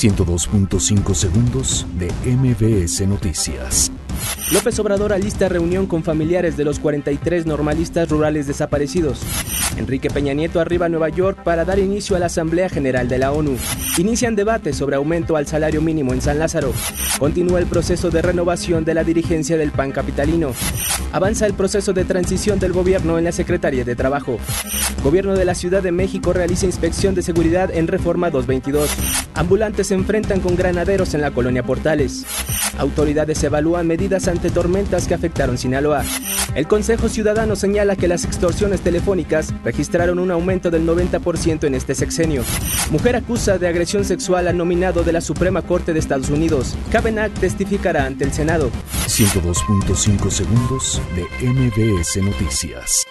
102.5 segundos de MBS Noticias. López Obrador alista reunión con familiares de los 43 normalistas rurales desaparecidos. Enrique Peña Nieto arriba a Nueva York para dar inicio a la Asamblea General de la ONU. Inician debate sobre aumento al salario mínimo en San Lázaro. Continúa el proceso de renovación de la dirigencia del PAN capitalino. Avanza el proceso de transición del gobierno en la Secretaría de Trabajo. Gobierno de la Ciudad de México realiza inspección de seguridad en Reforma 222. Ambulantes se enfrentan con granaderos en la colonia Portales. Autoridades evalúan medidas ante tormentas que afectaron Sinaloa. El Consejo Ciudadano señala que las extorsiones telefónicas registraron un aumento del 90% en este sexenio. Mujer acusa de agresión sexual al nominado de la Suprema Corte de Estados Unidos. Kavanagh testificará ante el Senado. 102.5 segundos de MBS Noticias.